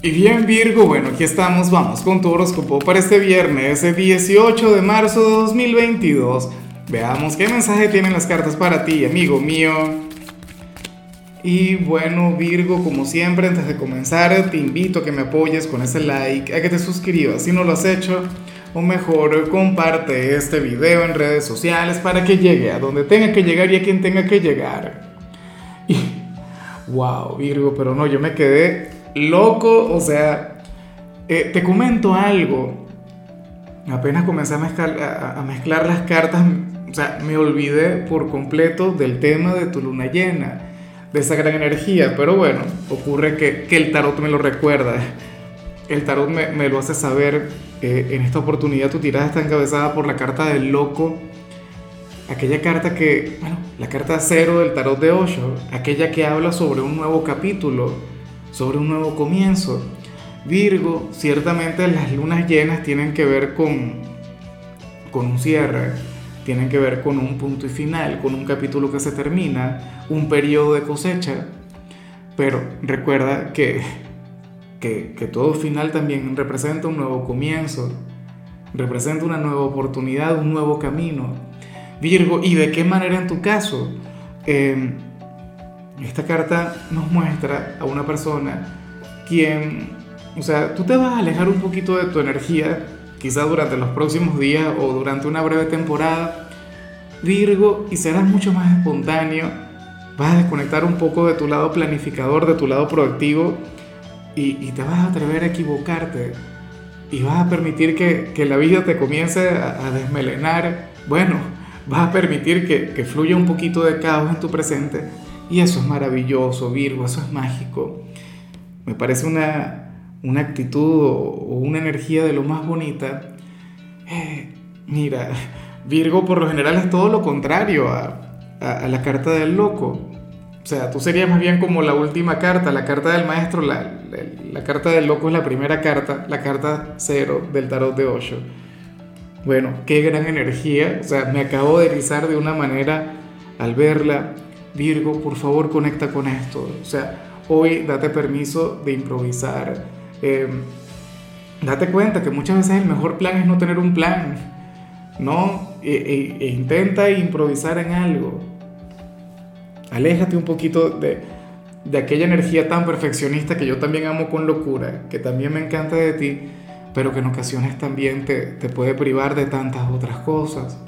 Y bien Virgo, bueno, aquí estamos, vamos con tu horóscopo para este viernes, el 18 de marzo de 2022. Veamos qué mensaje tienen las cartas para ti, amigo mío. Y bueno Virgo, como siempre, antes de comenzar, te invito a que me apoyes con ese like, a que te suscribas si no lo has hecho, o mejor, comparte este video en redes sociales para que llegue a donde tenga que llegar y a quien tenga que llegar. Y, wow Virgo, pero no, yo me quedé loco, o sea, eh, te comento algo. Apenas comencé a mezclar, las cartas, o sea, me olvidé por completo del tema de tu luna llena, de esa gran energía, pero bueno, ocurre que, que el tarot me lo recuerda. El tarot me, me lo hace saber. Eh, en esta oportunidad tu tirada está encabezada por la carta del loco, aquella carta que, bueno, la carta cero del tarot de Osho, aquella que habla sobre un nuevo capítulo sobre un nuevo comienzo. Virgo, ciertamente las lunas llenas tienen que ver con, con un cierre, tienen que ver con un punto y final, con un capítulo que se termina, un periodo de cosecha. Pero recuerda que, que, que todo final también representa un nuevo comienzo, representa una nueva oportunidad, un nuevo camino. Virgo, ¿y de qué manera en tu caso? Eh, esta carta nos muestra a una persona quien, o sea, tú te vas a alejar un poquito de tu energía, quizá durante los próximos días o durante una breve temporada, Virgo, y serás mucho más espontáneo, vas a desconectar un poco de tu lado planificador, de tu lado proactivo, y, te vas a atrever a equivocarte, y vas a permitir que, la vida te comience a, desmelenar, bueno, vas a permitir que, que fluya un poquito de caos en tu presente y eso es maravilloso, Virgo, eso es mágico. Me parece una, una actitud o, una energía de lo más bonita. Eh, mira, Virgo por lo general es todo lo contrario a, la carta del loco. O sea, tú serías más bien como la última carta, la carta del maestro, la, la, carta del loco es la primera carta, la carta cero del tarot de Osho. Bueno, qué gran energía, o sea, me acabo de erizar de una manera al verla. Virgo, por favor conecta con esto. O sea, hoy date permiso de improvisar. Em, date cuenta que muchas veces el mejor plan es no tener un plan, ¿no? E, e, e, intenta improvisar en algo. Aléjate un poquito de, de aquella energía tan perfeccionista que yo también amo con locura, que también me encanta de ti, pero que en ocasiones también te, te puede privar de tantas otras cosas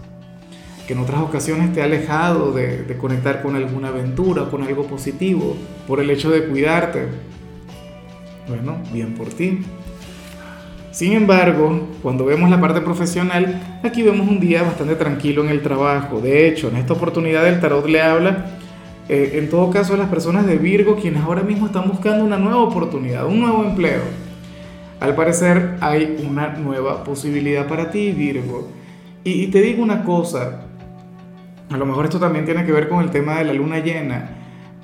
que en otras ocasiones te ha alejado de, conectar con alguna aventura, con algo positivo, por el hecho de cuidarte. Bueno, bien por ti. Sin embargo, cuando vemos la parte profesional, aquí vemos un día bastante tranquilo en el trabajo. De hecho, en esta oportunidad el tarot le habla, eh, en todo caso, a las personas de Virgo, quienes ahora mismo están buscando una nueva oportunidad, un nuevo empleo. Al parecer hay una nueva posibilidad para ti, Virgo. y te digo una cosa, a lo mejor esto también tiene que ver con el tema de la luna llena.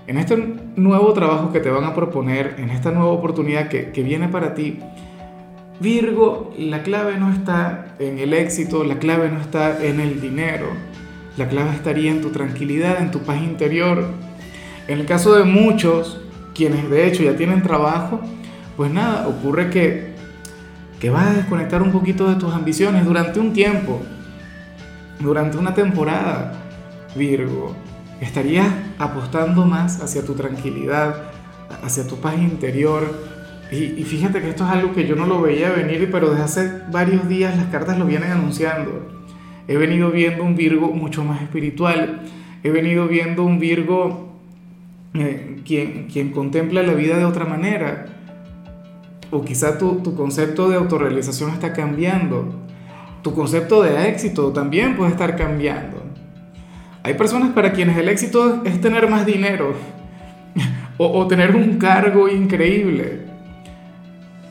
En este nuevo trabajo que te van a proponer, en esta nueva oportunidad que, que viene para ti, Virgo, la clave no está en el éxito, la clave no está en el dinero, la clave estaría en tu tranquilidad, en tu paz interior. En el caso de muchos, quienes de hecho ya tienen trabajo, pues nada, ocurre que, que vas a desconectar un poquito de tus ambiciones durante un tiempo, durante una temporada. Virgo, estarías apostando más hacia tu tranquilidad, hacia tu paz interior. Y, fíjate que esto es algo que yo no lo veía venir, pero desde hace varios días las cartas lo vienen anunciando. He venido viendo un Virgo mucho más espiritual. He venido viendo un Virgo eh, quien, quien contempla la vida de otra manera. O quizá tu, tu concepto de autorrealización está cambiando. Tu concepto de éxito también puede estar cambiando. Hay personas para quienes el éxito es tener más dinero o, tener un cargo increíble.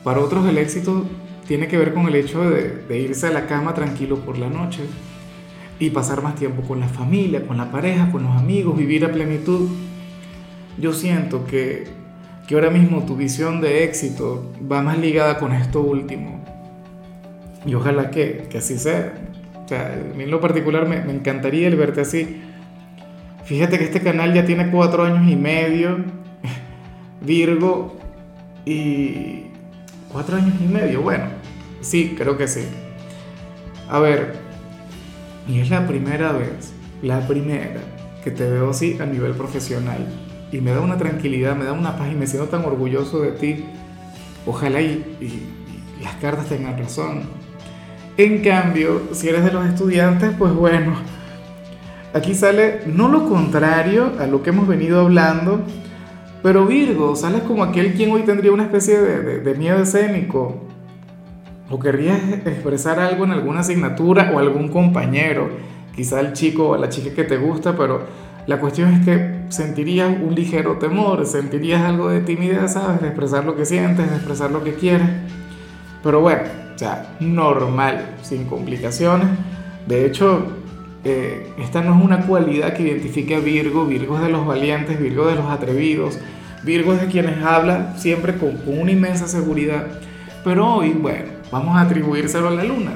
Para otros el éxito tiene que ver con el hecho de, irse a la cama tranquilo por la noche y pasar más tiempo con la familia, con la pareja, con los amigos, vivir a plenitud. Yo siento que, que ahora mismo tu visión de éxito va más ligada con esto último. Y ojalá que, que así sea. O sea, a mí en lo particular me, me encantaría el verte así. Fíjate que este canal ya tiene cuatro años y medio, Virgo, y, cuatro años y medio, bueno, sí, creo que sí. A ver, y es la primera vez, la primera que te veo así a nivel profesional. Y me da una tranquilidad, me da una paz y me siento tan orgulloso de ti. Ojalá y, las cartas tengan razón. En cambio, si eres de los estudiantes, pues bueno, aquí sale no lo contrario a lo que hemos venido hablando, pero Virgo, sales como aquel quien hoy tendría una especie de, miedo escénico. O querrías expresar algo en alguna asignatura o algún compañero, quizá el chico o la chica que te gusta, pero la cuestión es que sentirías un ligero temor, sentirías algo de timidez, ¿sabes? De expresar lo que sientes, de expresar lo que quieres. Pero bueno, o sea, normal, sin complicaciones. De hecho, eh, esta no es una cualidad que identifique a Virgo. Virgo es de los valientes, Virgo de los atrevidos, Virgo es de quienes habla siempre con, una inmensa seguridad. Pero hoy, bueno, vamos a atribuírselo a la luna.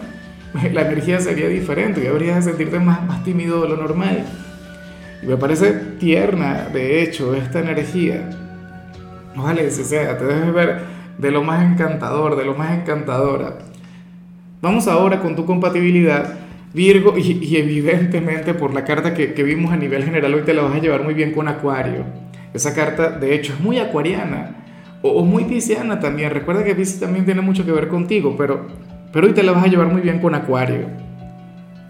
La energía sería diferente y habrías de sentirte más, más tímido de lo normal. Y me parece tierna, de hecho, esta energía. Ojalá que sea, te debes ver de lo más encantador, de lo más encantadora. Vamos ahora con tu compatibilidad, Virgo, y, evidentemente por la carta que, vimos a nivel general, hoy te la vas a llevar muy bien con Acuario. Esa carta, de hecho, es muy acuariana o, muy pisciana también. Recuerda que Piscis también tiene mucho que ver contigo, pero, pero hoy te la vas a llevar muy bien con Acuario.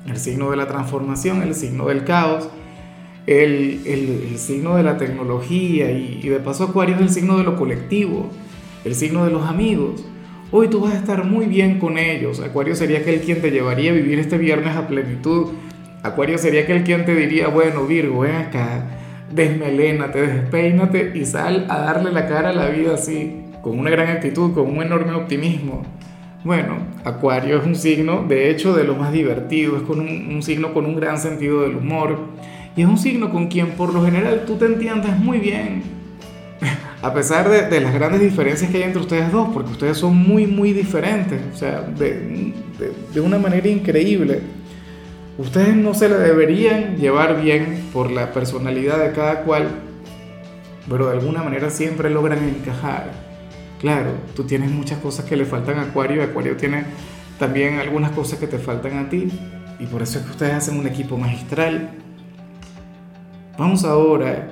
El signo de la transformación, el signo del caos, el, el, signo de la tecnología y, y, de paso Acuario es el signo de lo colectivo, el signo de los amigos. Hoy tú vas a estar muy bien con ellos. Acuario sería aquel quien te llevaría a vivir este viernes a plenitud. Acuario sería aquel quien te diría, bueno Virgo, ven acá desmelénate, despeínate y sal a darle la cara a la vida así, con una gran actitud, con un enorme optimismo. Bueno, Acuario es un signo, de hecho, de lo más divertido, es con un, signo con un gran sentido del humor y es un signo con quien por lo general tú te entiendes muy bien, a pesar de, las grandes diferencias que hay entre ustedes dos, porque ustedes son muy, muy diferentes, o sea, de, de una manera increíble. Ustedes no se la deberían llevar bien por la personalidad de cada cual, pero de alguna manera siempre logran encajar. Claro, tú tienes muchas cosas que le faltan a Acuario, Acuario tiene también algunas cosas que te faltan a ti, y por eso es que ustedes hacen un equipo magistral. Vamos ahora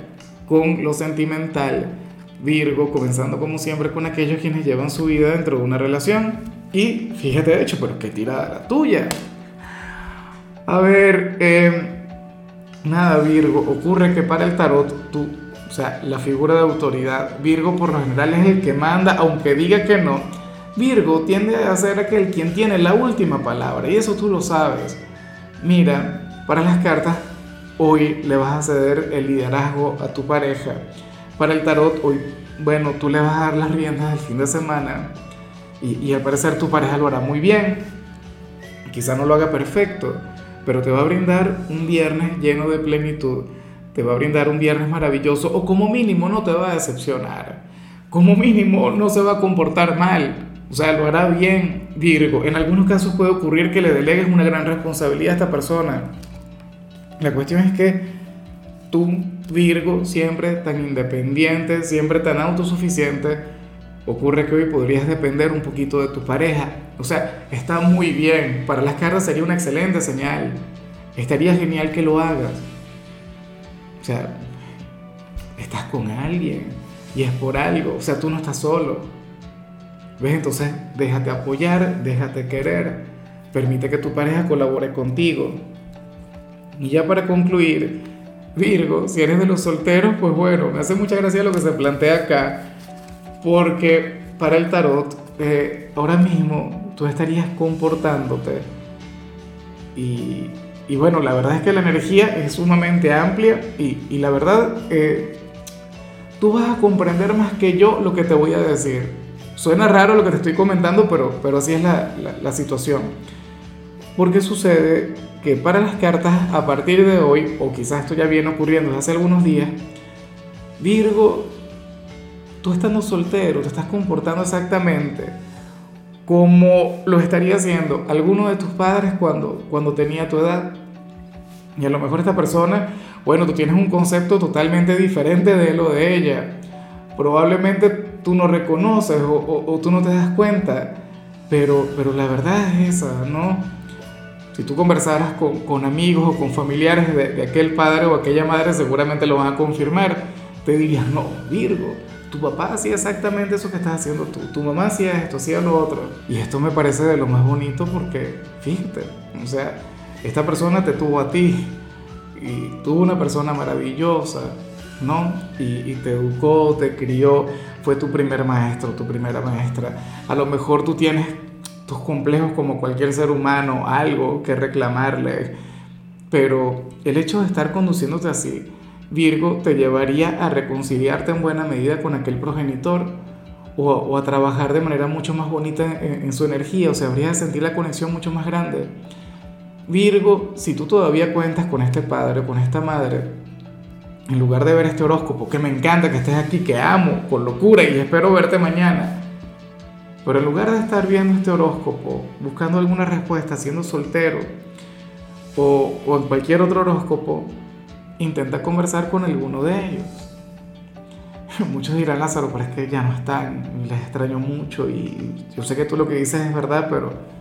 con lo sentimental. Virgo, comenzando como siempre con aquellos quienes llevan su vida dentro de una relación. Y fíjate, de hecho, pero qué tirada la tuya. A ver, em, nada, Virgo, ocurre que para el tarot, tú, o sea, la figura de autoridad, Virgo por lo general es el que manda, aunque diga que no. Virgo tiende a ser aquel quien tiene la última palabra, y eso tú lo sabes. Mira, para las cartas, hoy le vas a ceder el liderazgo a tu pareja. Para el tarot, hoy, bueno, tú le vas a dar las riendas del fin de semana. Y, y al parecer tu pareja lo hará muy bien. Quizá no lo haga perfecto, pero te va a brindar un viernes lleno de plenitud, te va a brindar un viernes maravilloso o como mínimo no te va a decepcionar, como mínimo no se va a comportar mal, o sea, lo hará bien Virgo. En algunos casos puede ocurrir que le delegues una gran responsabilidad a esta persona. La cuestión es que tú, Virgo, siempre tan independiente, siempre tan autosuficiente, ocurre que hoy podrías depender un poquito de tu pareja o sea, está muy bien. Para las cartas sería una excelente señal. Estaría genial que lo hagas. O sea, estás con alguien y es por algo. O sea, tú no estás solo. ¿Ves? Entonces, déjate apoyar, déjate querer. Permite que tu pareja colabore contigo. Y ya para concluir, Virgo, si eres de los solteros, pues bueno, me hace mucha gracia lo que se plantea acá. Porque para el tarot, eh, ahora mismo tú estarías comportándote. Y, bueno, la verdad es que la energía es sumamente amplia y, y la verdad, eh, tú vas a comprender más que yo lo que te voy a decir. Suena raro lo que te estoy comentando, pero, pero así es la, la, la situación. Porque sucede que para las cartas a partir de hoy, o quizás esto ya viene ocurriendo desde hace algunos días, Virgo, tú estando soltero, te estás comportando exactamente como lo estaría haciendo alguno de tus padres cuando, cuando tenía tu edad. Y a lo mejor esta persona, bueno, tú tienes un concepto totalmente diferente de lo de ella. Probablemente tú no reconoces o, tú no te das cuenta, pero, pero la verdad es esa, ¿no? Si tú conversaras con, amigos o con familiares de, de, aquel padre o aquella madre, seguramente lo van a confirmar. Te dirían, no, Virgo, tu papá hacía exactamente eso que estás haciendo tú, tu mamá hacía esto, hacía lo otro. Y esto me parece de lo más bonito porque, fíjate, o sea, esta persona te tuvo a ti y tuvo una persona maravillosa, ¿no? Y, te educó, te crió, fue tu primer maestro, tu primera maestra. A lo mejor tú tienes tus complejos como cualquier ser humano, algo que reclamarle, pero el hecho de estar conduciéndote así, Virgo, te llevaría a reconciliarte en buena medida con aquel progenitor o, a trabajar de manera mucho más bonita en, su energía, o sea, habrías de sentir la conexión mucho más grande. Virgo, si tú todavía cuentas con este padre, con esta madre, en lugar de ver este horóscopo, que me encanta que estés aquí, que amo con locura y espero verte mañana, pero en lugar de estar viendo este horóscopo, buscando alguna respuesta, siendo soltero, o, o en cualquier otro horóscopo, intenta conversar con alguno de ellos. Muchos dirán, Lázaro, pero es que ya no están, les extraño mucho y yo sé que tú lo que dices es verdad, pero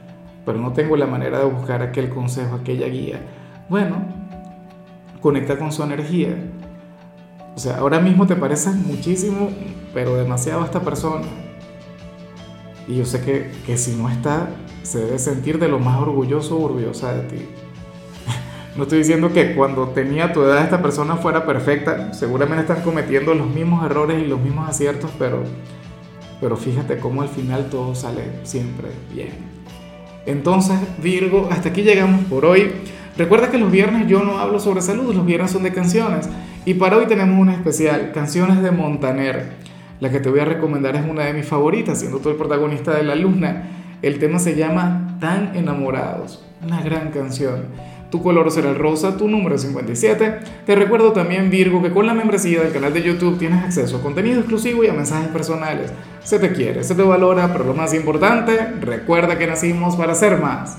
pero no tengo la manera de buscar aquel consejo, aquella guía. Bueno, conecta con su energía. O sea, ahora mismo te parece muchísimo, pero demasiado a esta persona. Y yo sé que, que si no está, se debe sentir de lo más orgulloso o orgullosa de ti. No estoy diciendo que cuando tenía tu edad esta persona fuera perfecta, seguramente están cometiendo los mismos errores y los mismos aciertos, pero, pero fíjate cómo al final todo sale siempre bien. Entonces, Virgo, hasta aquí llegamos por hoy. Recuerda que los viernes yo no hablo sobre salud, los viernes son de canciones. Y para hoy tenemos una especial, canciones de Montaner. La que te voy a recomendar es una de mis favoritas, siendo tú el protagonista de La Luna. El tema se llama Tan enamorados, una gran canción. Tu color será el rosa, tu número 57. Te recuerdo también, Virgo, que con la membresía del canal de YouTube tienes acceso a contenido exclusivo y a mensajes personales. Se te quiere, se te valora, pero lo más importante, recuerda que nacimos para ser más.